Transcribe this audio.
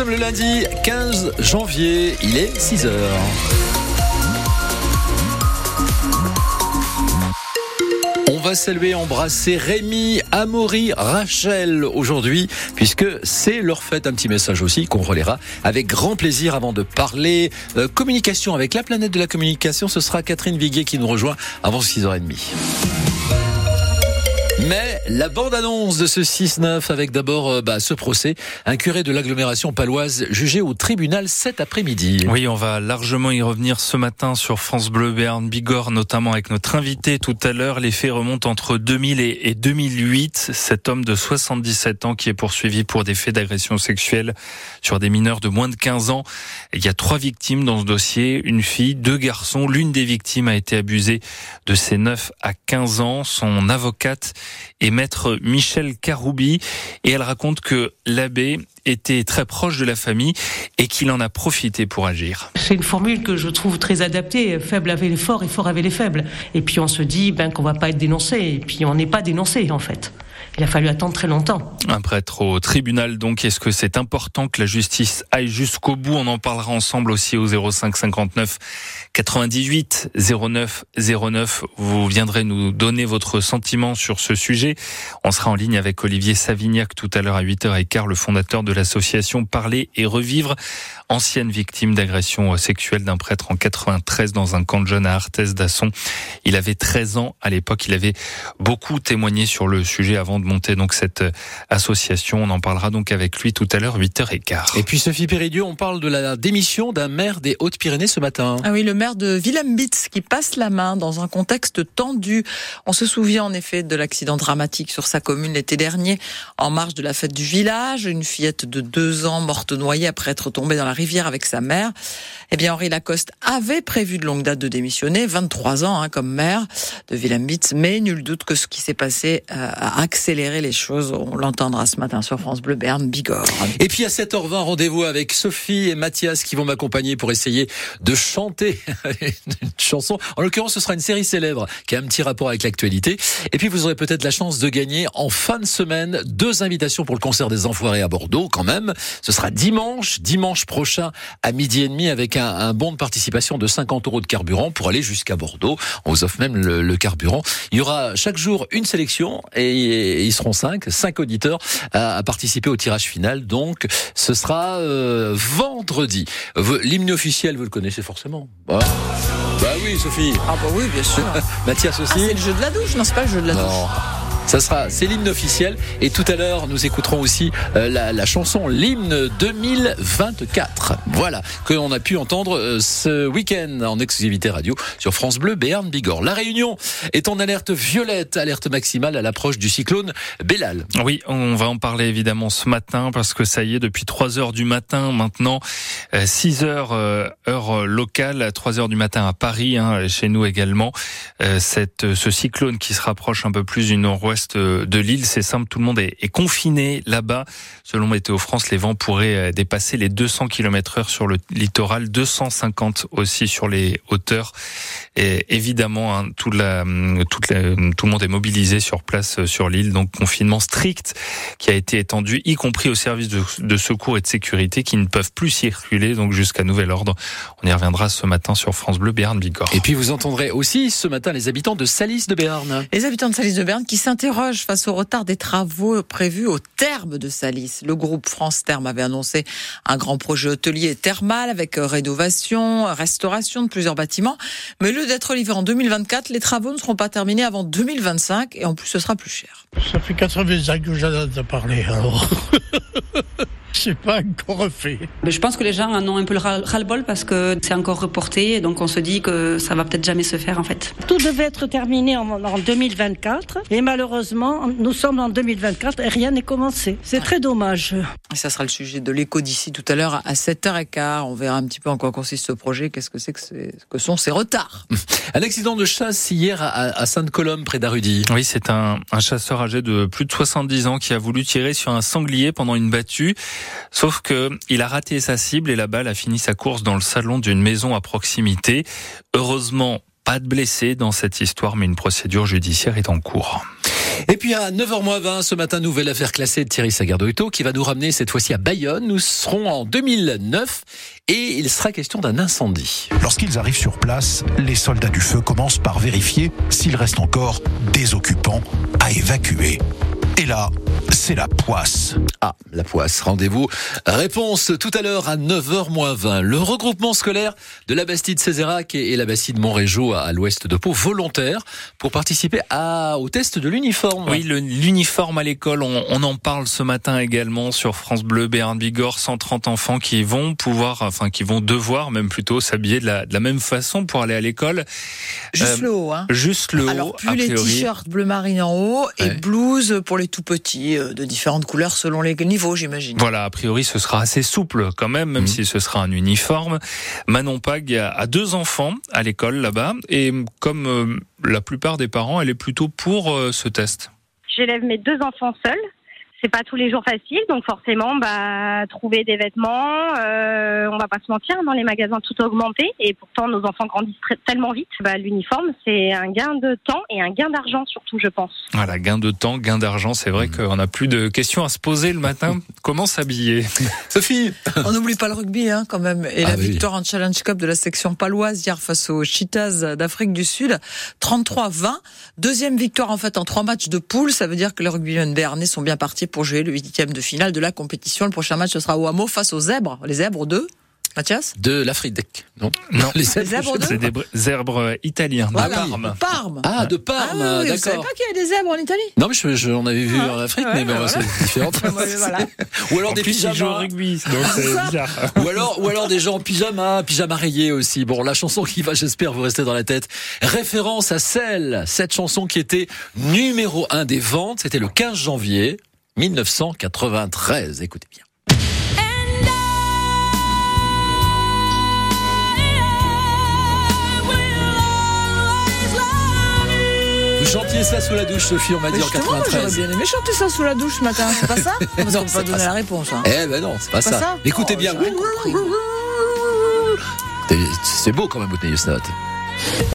sommes le lundi 15 janvier, il est 6 heures. On va saluer, embrasser Rémi, Amaury, Rachel aujourd'hui, puisque c'est leur fête. Un petit message aussi qu'on relaiera avec grand plaisir avant de parler euh, communication avec la planète de la communication. Ce sera Catherine Viguier qui nous rejoint avant 6h30. Mais la bande-annonce de ce 6-9 avec d'abord euh, bah, ce procès, un curé de l'agglomération paloise jugé au tribunal cet après-midi. Oui, on va largement y revenir ce matin sur France Bleu Béarn Bigorre, notamment avec notre invité tout à l'heure. Les faits remontent entre 2000 et 2008. Cet homme de 77 ans qui est poursuivi pour des faits d'agression sexuelle sur des mineurs de moins de 15 ans. Il y a trois victimes dans ce dossier, une fille, deux garçons. L'une des victimes a été abusée de ses 9 à 15 ans. Son avocate et maître Michel Caroubi et elle raconte que l'abbé était très proche de la famille et qu'il en a profité pour agir. C'est une formule que je trouve très adaptée. Faible avait les forts et fort avait les faibles. Et puis on se dit ben, qu'on va pas être dénoncé. Et puis on n'est pas dénoncé en fait. Il a fallu attendre très longtemps. Un prêtre au tribunal, donc, est-ce que c'est important que la justice aille jusqu'au bout? On en parlera ensemble aussi au 05 59 98 09 09. Vous viendrez nous donner votre sentiment sur ce sujet. On sera en ligne avec Olivier Savignac tout à l'heure à 8h15, le fondateur de l'association Parler et Revivre, ancienne victime d'agression sexuelle d'un prêtre en 93 dans un camp de jeunes à Arthès d'Asson. Il avait 13 ans à l'époque. Il avait beaucoup témoigné sur le sujet avant de monter donc cette euh, association. On en parlera donc avec lui tout à l'heure, 8h15. Et puis Sophie Péridieu, on parle de la démission d'un maire des Hautes-Pyrénées ce matin. Ah oui, le maire de Willem-Bitz qui passe la main dans un contexte tendu. On se souvient en effet de l'accident dramatique sur sa commune l'été dernier, en marge de la fête du village. Une fillette de deux ans morte noyée après être tombée dans la rivière avec sa mère. Eh bien, Henri Lacoste avait prévu de longue date de démissionner, 23 ans hein, comme maire de Willem-Bitz, mais nul doute que ce qui s'est passé euh, a accéléré les choses. On l'entendra ce matin sur France Bleu Berne, Bigorre. Et puis à 7h20, rendez-vous avec Sophie et Mathias qui vont m'accompagner pour essayer de chanter une chanson. En l'occurrence, ce sera une série célèbre qui a un petit rapport avec l'actualité. Et puis vous aurez peut-être la chance de gagner en fin de semaine deux invitations pour le concert des Enfoirés à Bordeaux quand même. Ce sera dimanche, dimanche prochain à midi et demi avec un bon de participation de 50 euros de carburant pour aller jusqu'à Bordeaux. On vous offre même le, carburant. Il y aura chaque jour une sélection et, ils seront cinq, cinq auditeurs à, participer au tirage final. Donc, ce sera euh, vendredi. L'hymne officiel, vous le connaissez forcément. Bah, bah oui, Sophie. Ah bah oui, bien sûr. Mathias aussi. Ah, c'est le jeu de la douche, non, c'est pas le jeu de la non. douche. Ça sera, c'est l'hymne officiel. Et tout à l'heure, nous écouterons aussi euh, la, la, chanson, l'hymne 2024. Voilà, que l'on a pu entendre euh, ce week-end en exclusivité radio sur France Bleu, Béarn, Bigorre. La Réunion est en alerte violette, alerte maximale à l'approche du cyclone Bellal. Oui, on va en parler évidemment ce matin parce que ça y est, depuis 3 heures du matin maintenant, 6 euh, heures heure locale, 3 heures du matin à Paris, hein, chez nous également, cette, ce cyclone qui se rapproche un peu plus du nord-ouest de l'île. C'est simple, tout le monde est, confiné là-bas. Selon Météo France, les vents pourraient euh, dépasser les 200 km heure sur le littoral, 250 aussi sur les hauteurs. Et évidemment, hein, tout, la, toute tout le monde est mobilisé sur place euh, sur l'île, donc confinement strict qui a été étendu, y compris aux services de, secours et de sécurité qui ne peuvent plus circuler, donc jusqu'à nouvel ordre. On y reviendra ce matin sur France Bleu Béarn Bigorre. Et puis vous entendrez aussi ce matin les habitants de Salis de Béarn. Les habitants de Salis de Béarn qui s'interrogent face au retard des travaux prévus au terme de Salis. Le groupe France Terme avait annoncé un grand projet hôtelier thermal avec rénovation, restauration de plusieurs bâtiments. Mais lieu d'être livré en 2024, les travaux ne seront pas terminés avant 2025 et en plus ce sera plus cher. Ça fait 80 ans que j'en ai parlé alors. C'est pas encore refait. Mais je pense que les gens en ont un peu le ras-le-bol parce que c'est encore reporté, et donc on se dit que ça va peut-être jamais se faire en fait. Tout devait être terminé en, en 2024 et malheureusement nous sommes en 2024 et rien n'est commencé. C'est très dommage. Et ça sera le sujet de l'écho d'ici tout à l'heure à 7h15. On verra un petit peu en quoi consiste ce projet, qu'est-ce que c'est que, que sont ces retards? Un accident de chasse hier à, Sainte-Colombe près d'Arudy. Oui, c'est un, un chasseur âgé de plus de 70 ans qui a voulu tirer sur un sanglier pendant une battue. Sauf que il a raté sa cible et la balle a fini sa course dans le salon d'une maison à proximité. Heureusement, pas de blessés dans cette histoire, mais une procédure judiciaire est en cours. Et puis à 9h20 ce matin, nouvelle affaire classée de Thierry Sagardoito qui va nous ramener cette fois-ci à Bayonne. Nous serons en 2009 et il sera question d'un incendie. Lorsqu'ils arrivent sur place, les soldats du feu commencent par vérifier s'il reste encore des occupants à évacuer. Et là, c'est la poisse. Ah, la poisse, rendez-vous. Réponse tout à l'heure à 9h20. Le regroupement scolaire de la Bastide Cézérac et la Bastide Montrégeau à l'ouest de Pau, volontaire pour participer à, au test de l'uniforme. Oui, l'uniforme à l'école, on, on, en parle ce matin également sur France Bleu, Béarn Bigorre, 130 enfants qui vont pouvoir, enfin qui vont devoir même plutôt s'habiller de la, de la même façon pour aller à l'école. Juste euh, le haut, hein. Juste le Alors, haut. plus les t-shirts bleu marine en haut et ouais. blouse pour les tout petits euh, de différentes couleurs selon les niveaux, j'imagine. Voilà, a priori, ce sera assez souple quand même, même mmh. si ce sera un uniforme. Manon Pag a deux enfants à l'école là-bas et comme euh, la plupart des parents, elle est plutôt pour euh, ce test. J'élève mes deux enfants seuls c'est pas tous les jours facile, donc forcément, bah, trouver des vêtements, euh, on va pas se mentir, dans les magasins tout a augmenté, et pourtant nos enfants grandissent très, tellement vite. Bah, l'uniforme, c'est un gain de temps et un gain d'argent surtout, je pense. Voilà, gain de temps, gain d'argent, c'est vrai mmh. qu'on n'a plus de questions à se poser le matin. Comment s'habiller? Sophie On n'oublie pas le rugby, hein, quand même, et ah la oui. victoire en Challenge Cup de la section paloise hier face aux Cheetahs d'Afrique du Sud, 33-20. Deuxième victoire en fait en trois matchs de poule, ça veut dire que les rugbymen béarnais sont bien partis pour jouer le huitième de finale de la compétition. Le prochain match, ce sera au Hameau face aux zèbres. Les zèbres de Mathias De l'Afrique. Non, non. Les zèbres, c'est des zèbres italiens, voilà. de Parme. Parme. Ah, de Parme, ah, oui, d'accord. Vous savez pas qu'il y a des zèbres en Italie Non, mais je, je, on avait vu ah, en Afrique, ouais, mais bon, voilà. c'est différent. voilà. Ou alors en des plus, pyjamas. Ils jouent au rugby, donc c'est bizarre. ou alors, ou alors des gens en pyjama, pyjama rayé aussi. Bon, la chanson qui va, j'espère, vous rester dans la tête. Référence à celle, cette chanson qui était numéro un des ventes. C'était le 15 janvier 1993. Écoutez bien. Vous chantiez ça sous la douche, Sophie, on m'a dit en 93. J'aurais bien aimé chanter ça sous la douche ce matin, c'est pas ça? Parce qu'on peut pas donner la réponse. Hein. Eh ben non, c'est pas, pas, ça. ça? Écoutez oh, bien. compris. C'est beau quand même, Whitney Houston.